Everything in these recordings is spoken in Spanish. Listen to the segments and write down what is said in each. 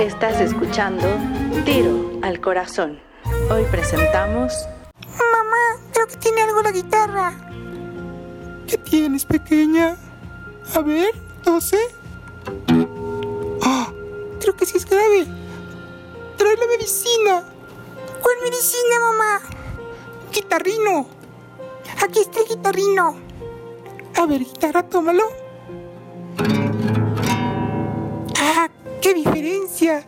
Estás escuchando Tiro al Corazón. Hoy presentamos... Mamá, creo que tiene algo la guitarra. ¿Qué tienes, pequeña? A ver, no sé. Ah, creo que sí es grave. Trae la medicina. ¿Cuál medicina, mamá? Guitarrino. Aquí está el guitarrino. A ver, guitarra, tómalo. Qué diferencia.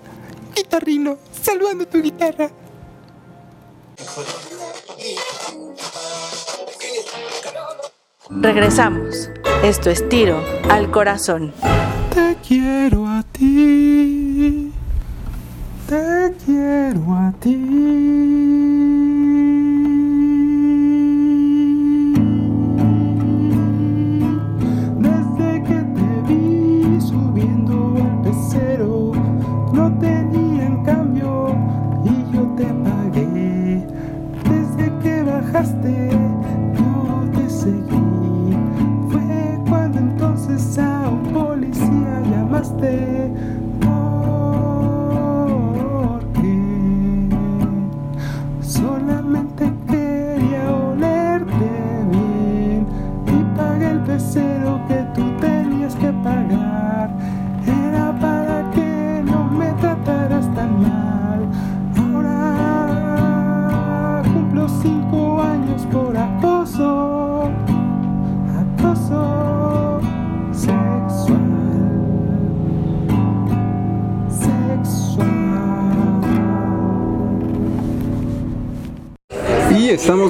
Guitarrino, salvando tu guitarra. Regresamos. Esto es Tiro al Corazón. Te quiero a ti. Te quiero a ti.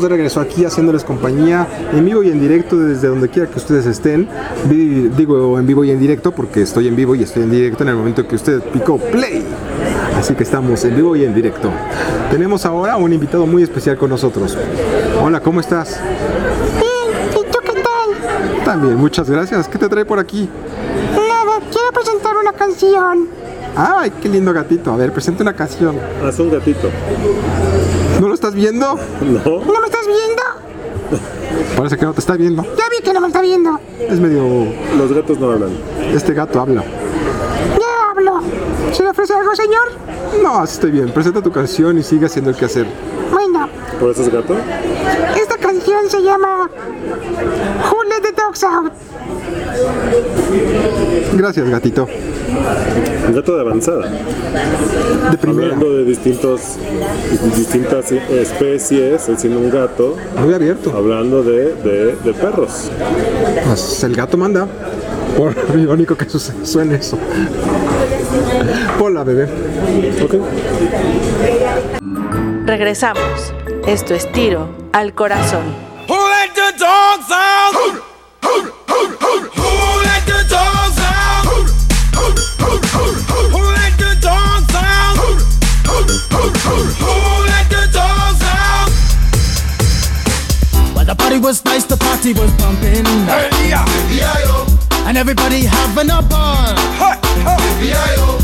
Estamos de regreso aquí haciéndoles compañía en vivo y en directo desde donde quiera que ustedes estén. Digo en vivo y en directo porque estoy en vivo y estoy en directo en el momento que usted picó play. Así que estamos en vivo y en directo. Tenemos ahora un invitado muy especial con nosotros. Hola, ¿cómo estás? Bien, ¿y tú qué tal? También, muchas gracias. ¿Qué te trae por aquí? Nada, quiero presentar una canción. ¡Ay, qué lindo gatito! A ver, presente una canción. Haz un gatito. ¿No lo estás viendo? No. ¿No me estás viendo? Parece que no te está viendo. Ya vi que no me está viendo. Es medio... Los gatos no hablan. Este gato habla. Ya hablo. ¿Se le ofrece algo, señor? No, así estoy bien. Presenta tu canción y sigue haciendo el quehacer. Bueno, ¿Por eso es gato? Canción se llama Who Let the Dogs Out. Gracias, gatito. Un gato de avanzada. De primera. Hablando de distintos, distintas especies, él siendo un gato, Muy abierto. hablando de, de, de perros. Pues el gato manda. Por irónico que su- suene eso. Hola, bebé. Ok. Regresamos. Esto es Tiro al Corazón. Who let the dogs out? Who let the dogs out? Who let the dogs out? Who let the dogs out? Well, the party was nice, the party was pumping, and everybody having a ball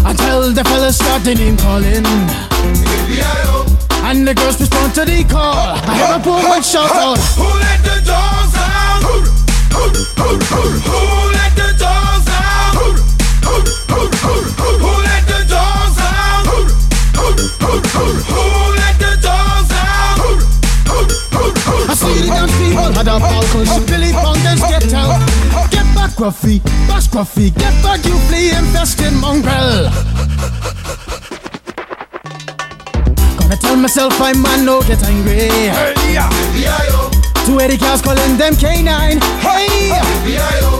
until the fellas started name calling. And the girls respond to the call. I hear a woman shout out. Who let the dogs out? Who let the dogs out? Who let the dogs out? Who let the dogs out? I see the dance people had a cause Billy Fountains get out. Get back, Gruffy, bash Gruffy, get back, you flea infested mongrel. Tell myself I'm man, no get angry. Two Eddie cows calling them canine. Hey,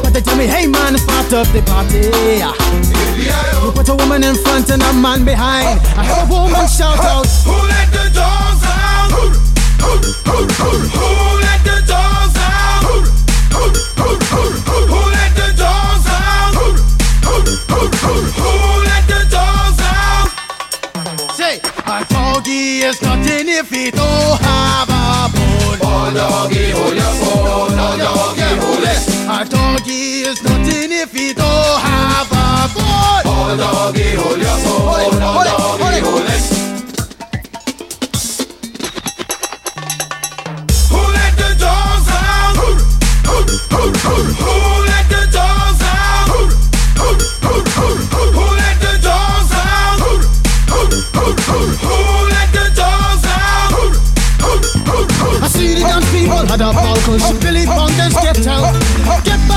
but they tell me, hey man, it's part of the party. You put a woman in front and a man behind. I heard a woman shout out. Who let the dogs out? Who let the dogs a is nothing if he don't have a bone. Oh, doggy, hold your bone. Oh, doggy, hold it. A doggy is nothing if he don't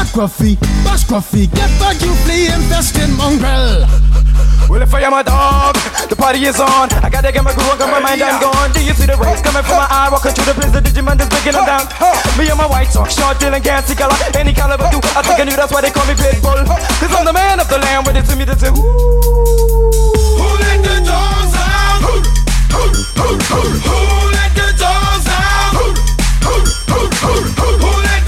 scruffy, bash scruffy, get back you flea infested mongrel. Well, if I am a dog, the party is on. I gotta get my groove on, got my mind, I'm gone. Do you see the rays coming from my eye? Walking through the place, the Digimon is breaking them down. Me and my white talk, short, dealing, gassy color. Any caliber, do I think I knew that's why they call me Pitbull. Cause I'm the man of the land, with it to me to do. Who let the dogs out? Who, who, who, who, who let the dogs out? Who, who, who, who, who, who let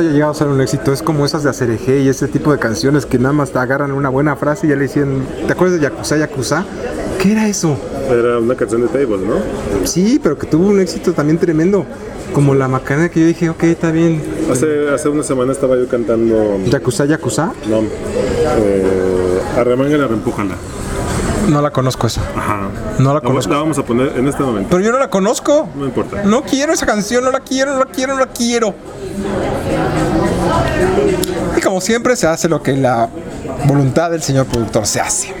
esto haya llegado a ser un éxito. Es como esas de Acereje y ese tipo de canciones que nada más te agarran una buena frase y ya le dicen. ¿Te acuerdas de Yakuza Yakuza? ¿Qué era eso? Era una canción de Table, ¿no? Sí, pero que tuvo un éxito también tremendo. Como la Macarena que yo dije, ok, está bien. Hace, hace una semana estaba yo cantando. Yakuza Yakuza, No. Eh, Arremángala, reempújala. No la conozco esa. Ajá. No la La, conozco. la vamos a poner en este momento. Pero yo no la conozco. No importa. No quiero esa canción, no la quiero, no la quiero, no la quiero. Y como siempre se hace lo que la voluntad del señor productor se hace.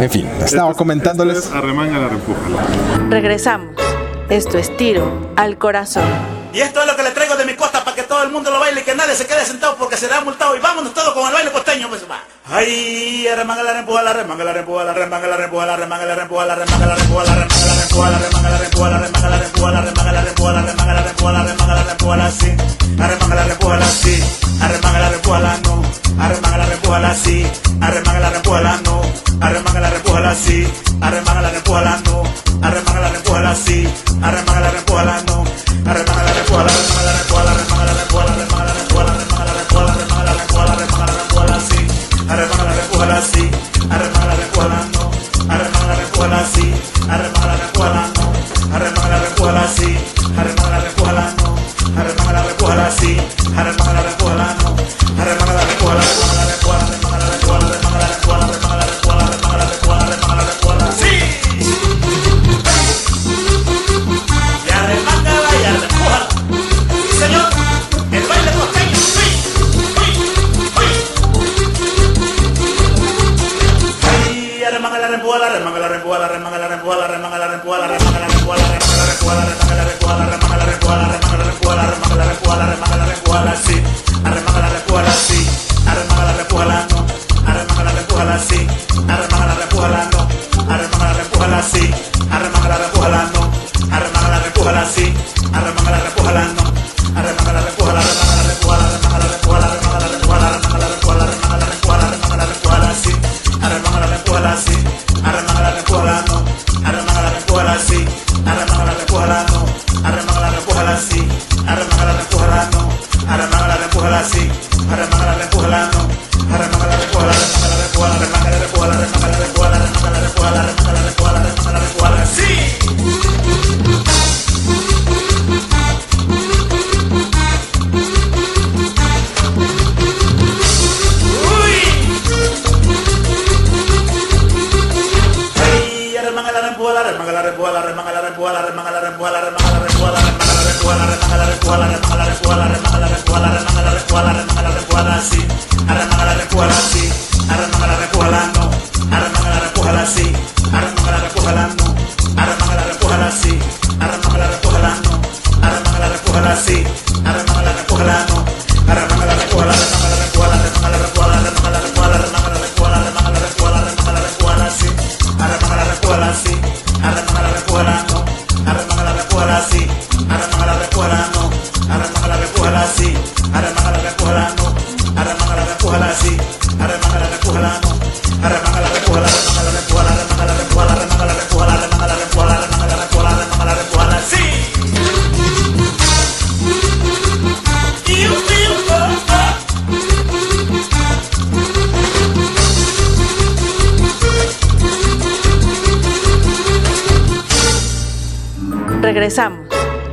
En fin, estaba Esto es- comentándoles. esto es Arremángala, reempújala. Regresamos. Esto es tiro al corazón. Y esto es lo que le traigo de mi costa para que todo el mundo lo baile y que nadie se quede sentado porque será multado. Y vámonos todos con el baile costeño, pues va. Ay, arremanga la rempuja, la remanga la rempuja, la remanga la rempuja, la remanga la rempuja, la remanga la rempuja, la remanga la rempuja, la remanga la rempuja, la remanga la rempuja, la remanga la rempuja, la remanga la rempuja, la remanga la rempuja, la sí. Arremanga la rempuja, la sí. Arremanga la rempuja, la no. Arremanga la rempuja, la sí. Arremanga la rempuja, la no. Arremanga la rempuja, la sí. Arremanga la rempuja, la no. Arremanga la rempuja, la sí. Arremanga la rempuja, la no. Arremanga la Arra magara rekualanti Arra magara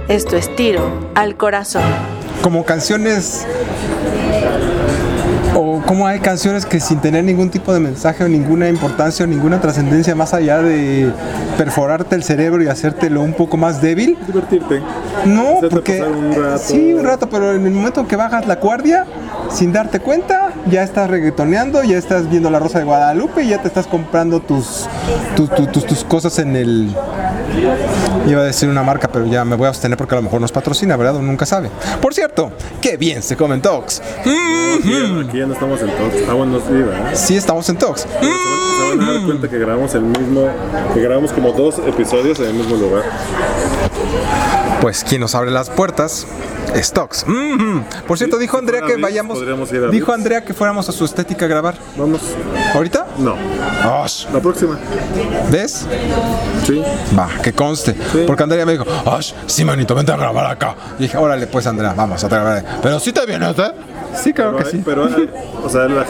Esto es tiro al corazón. como canciones o como hay canciones que sin tener ningún tipo de mensaje o ninguna importancia o ninguna trascendencia más allá de perforarte el cerebro y hacértelo un poco más débil. Divertirte. No, porque pasar un rato. sí, un rato, pero en el momento en que bajas la guardia, sin darte cuenta, ya estás reggaetoneando, ya estás viendo la Rosa de Guadalupe y ya te estás comprando tus tus, tus, tus- cosas en el Iba a decir una marca, pero ya me voy a abstener porque a lo mejor nos patrocina, ¿verdad? Uno nunca sabe. Por cierto, qué bien se comen Tox. Aquí, aquí ya no estamos en Tox. Ah, bueno, sí, ¿verdad? Sí, estamos en Tox. Se van a dar cuenta que grabamos el mismo, que grabamos como dos episodios en el mismo lugar. Pues quien nos abre las puertas es Tox. Mhm. Por cierto, dijo Andrea que vayamos. Dijo. Andrea que fuéramos a su estética a grabar. Vamos. ¿Ahorita? No. Osh. La próxima. ¿Ves? Sí. Va, que conste. Sí. Porque Andrea me dijo, Osh, sí, manito, vente a grabar acá. Y dije, órale, pues Andrea, vamos a grabar. Pero sí te vienes, ¿eh? Sí, claro Pero que hay, sí. pero hay- o sea, la-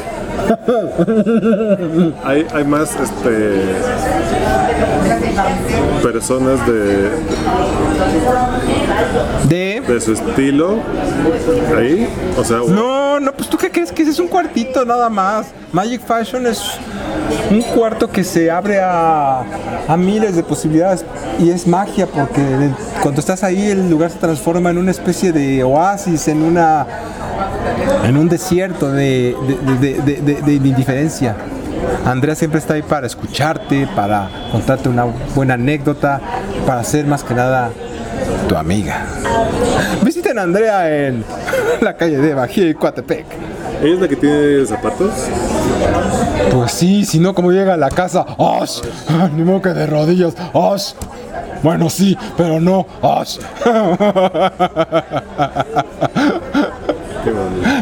hay, hay más este personas de, De. de su estilo ahí. O sea, No, no, pues tú qué crees que ese es un cuartito nada más. Magic Fashion es un cuarto que se abre a, a miles de posibilidades y es magia porque cuando estás ahí el lugar se transforma en una especie de oasis, en una en un desierto de, de, de- de- de- de indiferencia. Andrea siempre está ahí para escucharte, para contarte una buena anécdota, para ser más que nada tu amiga. Visiten a Andrea en la calle de Bají y Coatepec. ella es la que tiene zapatos. Pues sí, si no, ¿cómo llega a la casa? ¡Osh! Ni modo que de rodillas. ¡Osh! Bueno, sí, pero no. ¡Osh!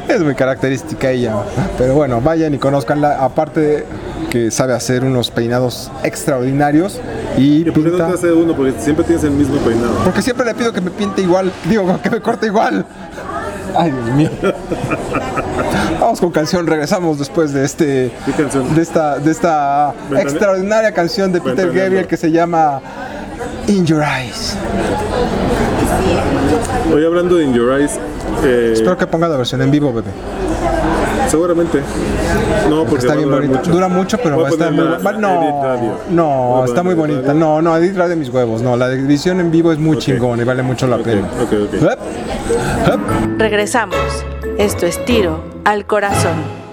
Qué. Es muy característica ella. Pero bueno, vayan y conozcanla. Aparte de que sabe hacer unos peinados extraordinarios y ¿Y por qué no pinta. te hace uno? Porque siempre tienes el mismo peinado. Porque siempre le pido que me pinte igual. Digo, que me corte igual. Ay, Dios mío. Vamos con canción, regresamos después de este de esta de esta Ventane- extraordinaria canción de Peter. Gabriel que se llama In Your Eyes. Hoy hablando de In Your Eyes, eh, Espero que ponga la versión en vivo, bebé. seguramente. No, porque Está va a bien durar bonita. mucho. Dura mucho, pero Voy va a estar muy va-. No, no, está muy bonita. No, no, Edit Radio de mis huevos. No, la edición en vivo es muy Ok. chingón y vale mucho la pena. ok, ok. Hup, hup. Regresamos. Esto es tiro al corazón.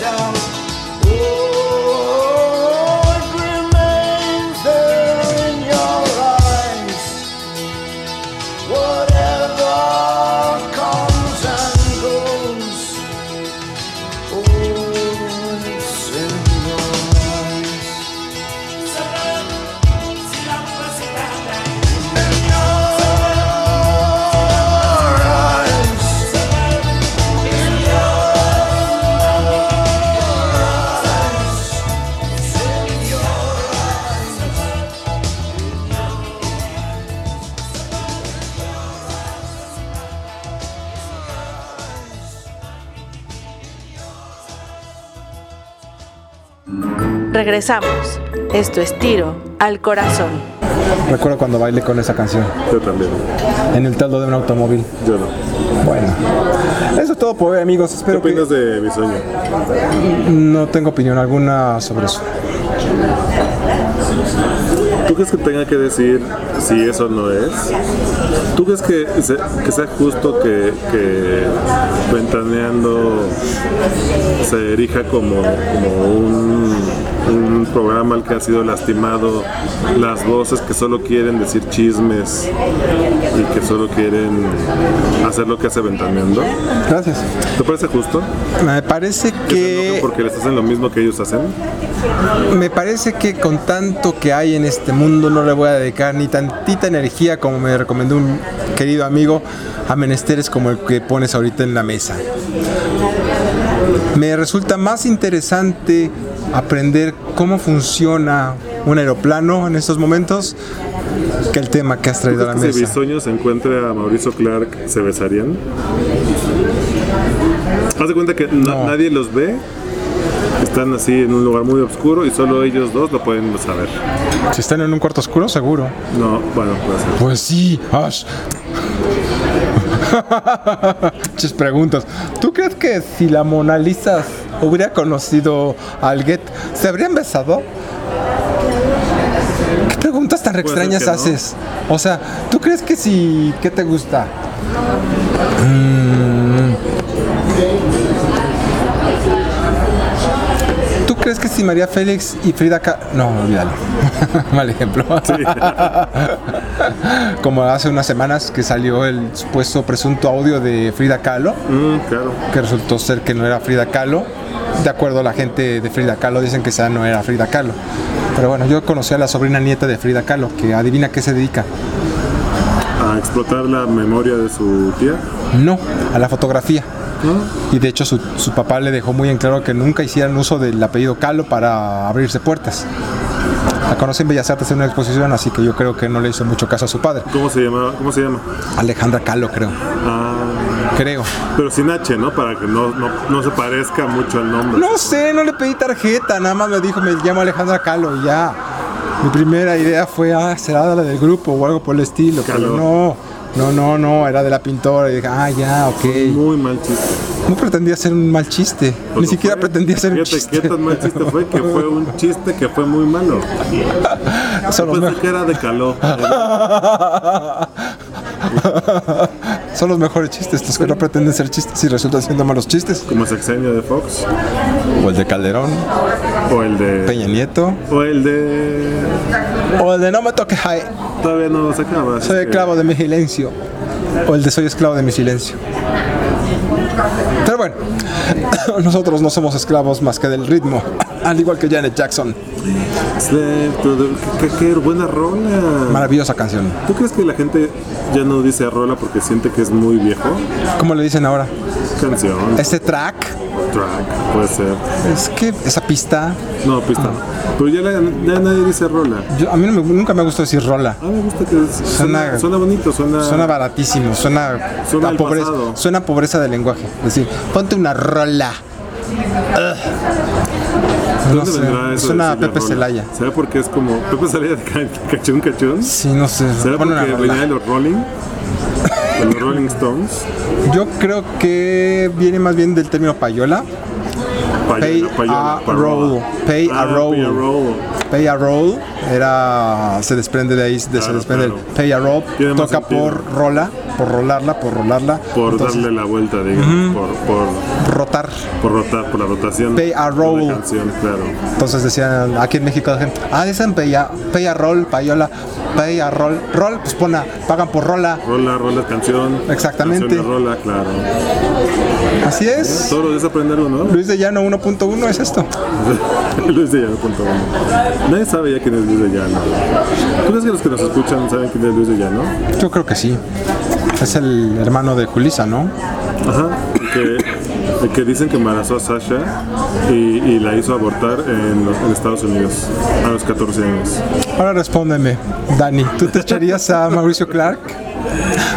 down Regresamos. Esto es tiro al corazón. Recuerdo cuando bailé con esa canción. Yo también. En el teldo de un automóvil. Yo no. Bueno. Eso es todo por hoy, amigos. ¿Qué Espero que opinas de mi sueño? no tengo opinión alguna sobre eso. ¿Tú crees que tenga que decir si eso no es? ¿Tú crees que, que sea justo que, que Ventaneando se erija como, como un, un programa al que ha sido lastimado las voces que solo quieren decir chismes y que solo quieren hacer lo que hace Ventaneando? Gracias. ¿Te parece justo? Me parece que Porque les hacen lo mismo que ellos hacen. me parece que con tanto que hay en este mundo no le voy a dedicar ni tantita energía como me recomendó un querido amigo a menesteres como el que pones ahorita en la mesa. Me resulta más interesante aprender cómo funciona un aeroplano en estos momentos que el tema que has ¿Tú traído a la que si mesa. Bisoño se encuentre a Mauricio Clark, se besarían? Haz de cuenta que na- nadie los ve, están así en un lugar muy oscuro y solo ellos dos lo pueden saber. Si están en un cuarto oscuro, seguro. No, bueno, puede ser. Pues sí, Ash. Muchas preguntas. ¿Tú crees que si la Mona Lisa hubiera conocido al Get, se habrían besado? ¿Qué preguntas tan extrañas que no. haces? O sea, ¿tú crees que si... ¿Qué te gusta? Mm. Crees que si María Félix y Frida Kahlo... No, olvídalo. Mal ejemplo. Como hace unas semanas que salió el supuesto presunto audio de Frida Kahlo, Mm, claro. que resultó ser que no era Frida Kahlo. De acuerdo a la gente de Frida Kahlo, dicen que esa no era Frida Kahlo. Pero bueno, yo conocí a la sobrina nieta de Frida Kahlo, que adivina qué se dedica. A explotar la memoria de su tía. No, a la fotografía. Y de hecho su, su papá le dejó muy en claro que nunca hicieran uso del apellido Kahlo para abrirse puertas. La conocí en Bellas Artes en una exposición, así que yo creo que no le hizo mucho caso a su padre. ¿Cómo se llama? ¿Cómo se llama? Alejandra Kahlo, creo. Ah, Creo. pero sin H, ¿no? Para que no, no, no se parezca mucho al nombre. No sé, no le pedí tarjeta, nada más me dijo, me llamo Alejandra Kahlo y ya. Mi primera idea fue, ah, será la del grupo o algo por el estilo, pero Kahlo. no, no, no, no, era de la pintora. Y dije, ah, ya, ok. Muy mal chiste. No pretendía ser un mal chiste. Ni siquiera fue. pretendía ser un chiste. qué tan mal chiste fue que fue un chiste que fue muy malo. Los, Yo pensé que era de calor. son los mejores chistes, estos que no pretenden ser chistes y resultan siendo malos chistes. Como sexenio de Fox. O el de Calderón, O el de. Peña Nieto, O el de. O el de No me toques, Jai. Todavía no se acaba. Soy esclavo de mi silencio. O el de soy esclavo de mi silencio. Pero bueno, nosotros no somos esclavos más que del ritmo, al igual que Janet Jackson. Qué, qué- buena rola. Maravillosa canción. ¿Tú crees que la gente ya no dice rola porque siente que es muy viejo? ¿Cómo le dicen ahora? Canción, Este track, track, puede ser. es que esa pista, No, pista. Pero ya, la- ya nadie dice rola. yo- a mí no me- nunca me gusta decir rola. A mí me gusta que es- suena, Suena- suena bonito, suena. Suena baratísimo, suena, Suena pobreza, suena pobreza de lenguaje. Es decir, ponte una rola. ¿De No dónde sé, vendrá eso de suena a decirle Pepe? Celaya. ¿Será porque es como Pepe Celaya de ca- cachún cachún? Sí, no sé. ¿Será porque venía de los Rolling? De los Rolling Stones. Yo creo que viene más bien del término payola. Pay a roll. Pay a Ah, roll. Pay a roll. Era se desprende de ahí, de- se desprende claro. el pay a roll, toca sentido. por rola, por rolarla, por rolarla, Por entonces, darle la vuelta, digamos, por, por, rotar. por rotar, por la rotación Pay a roll. la canción, claro. Entonces decían aquí en México, ah, dicen pay a, pay a roll, payola, pay a roll, roll, pues pon a- pagan por rola. Rola, rola, canción. Exactamente. Canción rola, claro. Así es. Los días aprender uno. Luis de Llano 1.1 es esto. Luis de Llano. punto uno. Nadie sabe ya quién es Luis de Llano. ¿Tú crees que los que nos escuchan saben quién es Luis de Llano? Yo creo que sí. Es el hermano de Julisa, ¿no? Ajá. Que, que dicen que embarazó a Sasha y, y la hizo abortar en, los- en Estados Unidos a los 14 años. Ahora respóndeme, Dani, ¿tú te echarías a Mauricio Clark?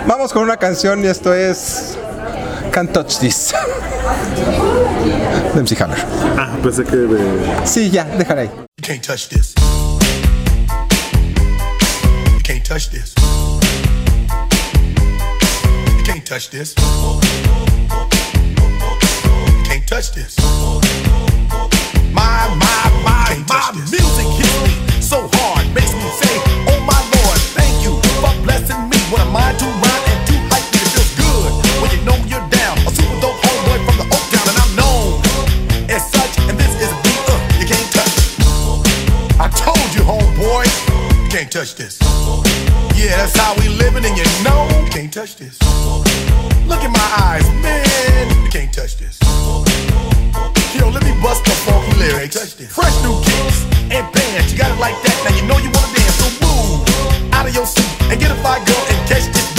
Vamos con una canción y esto es Can't Touch This. De MC Hammer. Ah, pensé que de. Sí, ya, déjala ahí. You can't touch this. You can't touch this. You can't touch this. Touch this. My, my, my, my music hits me so hard, makes me say, Oh my Lord, thank you for blessing me. What a mind to rhyme and to hype me, it feels good when you know you're down. A super dope homeboy from the Oak Town, and I'm known as such. And this is a beat uh, you can't touch. I told you, homeboy, you can't touch this. Yeah, that's how we living, and you know you can't touch this. Look in my eyes, man, you can't touch this. Yo, let me bust the funky lyrics. Fresh new kicks and bands, you got it like that. Now you know you wanna dance, so move out of your seat and get a fire girl and catch this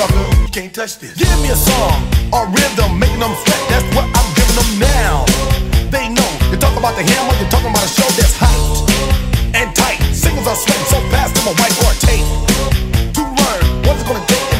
sucker. Can't touch this. Give me a song or rhythm, making them sweat. That's what I'm giving them now. They know. You talk about the hammer, you're talking about a show that's hyped and tight. Singles are sweating so fast, I'm a whiteboard tape. To learn what it's gonna take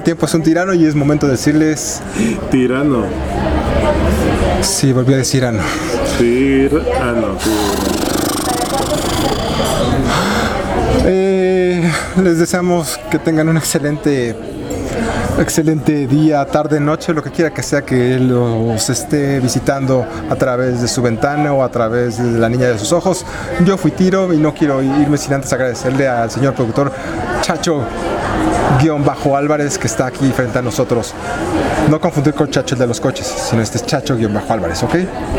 El tiempo es un tirano y es momento de decirles. Tirano. Sí, volví a decir ano. Tirano. Eh, les deseamos que tengan un excelente, excelente día, tarde, noche, lo que quiera que sea que los esté visitando a través de su ventana o a través de la niña de sus ojos. Yo fui Tiro y no quiero irme sin antes agradecerle al señor productor Chacho guion bajo Álvarez que está aquí frente a nosotros. No confundir con Chacho el de los coches, sino este es Chacho guion bajo Álvarez, ¿ok?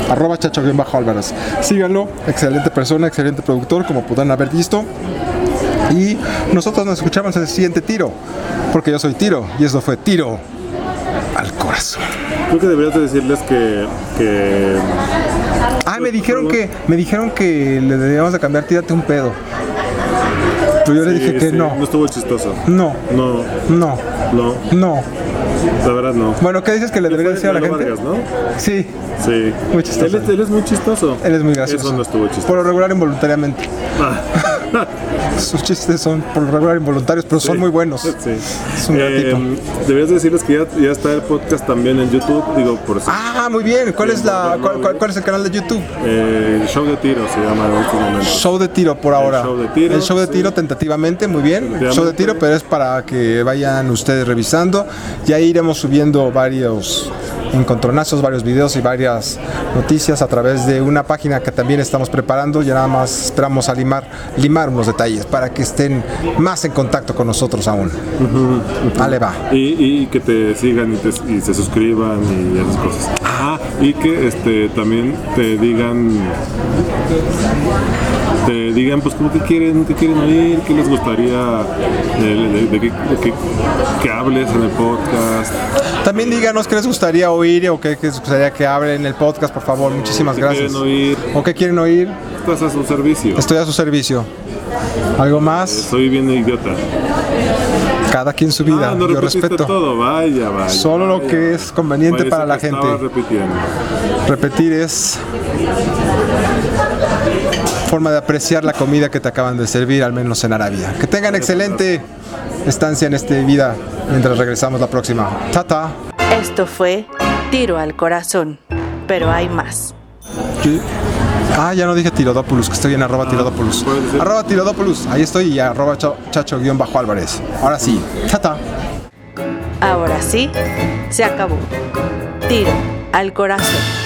Arroba Chacho guion bajo Álvarez. Síganlo, excelente persona, excelente productor, como podrán haber visto. Y nosotros nos escuchamos en el siguiente tiro, porque yo soy Tiro y esto fue Tiro al corazón. Creo que deberías de decirles que, que Ah, me dijeron que me dijeron que le debíamos de cambiar tírate un pedo. Pero yo le dije que no. No estuvo chistoso. No, No, no, no, no. la verdad no. Bueno, ¿qué dices que le debería decir a la gente? Vargas, ¿no? Sí, Sí. Muy chistoso. Él, es- él es muy chistoso. él es muy gracioso. Eso no estuvo chistoso. Por lo regular involuntariamente. Ah. Sus chistes son por lo regular involuntarios, pero son muy buenos. Sí. Es un Eh, deberías decirles que ya, ya está el podcast también en YouTube. Digo, por. Ah, muy bien. ¿Cuál es la cuál, cuál- cuál es el canal de YouTube? Eh, show de tiro se llama en estos momentos. Show de tiro por ahora. show de tiro, El show de tiro tentativamente, muy bien. Show de tiro, pero es para que vayan ustedes revisando. Ya iremos subiendo varios encontronazos, varios videos y varias noticias a través de una página que también estamos preparando. Ya nada más esperamos a limar, limar unos detalles para que estén más en contacto con nosotros aún. Vale, va. Y, y que te sigan y, te- y se suscriban y esas cosas. Ah, y que este también te digan te digan pues como que quieren, qué quieren oír, qué les gustaría de, de- que, que- que hables en el podcast. También díganos qué les gustaría oír o qué, qué les gustaría que hable en el podcast, por favor. Muchísimas qué gracias. quieren oír. ¿O qué quieren oír? Estás a su servicio. Estoy a su servicio. ¿Algo más? Soy bien idiota. Cada quien su vida. Ah, no Yo respeto. todo, vaya, vaya. Solo lo que es conveniente para la gente. repitiendo. Repetir es forma de apreciar la comida que te acaban de servir, al menos en Arabia. Que tengan excelente estancia en esta vida mientras regresamos la próxima. Tata. Esto fue Tiro al Corazón, pero hay más. Ah, ya no dije Tirodópolis, que estoy en arroba Tirodópolis. puede ser. Arroba Tirodópolis, ahí estoy y arroba cha- chacho-álvarez. Ahora sí, tata. Ahora sí, se acabó. Tiro al Corazón.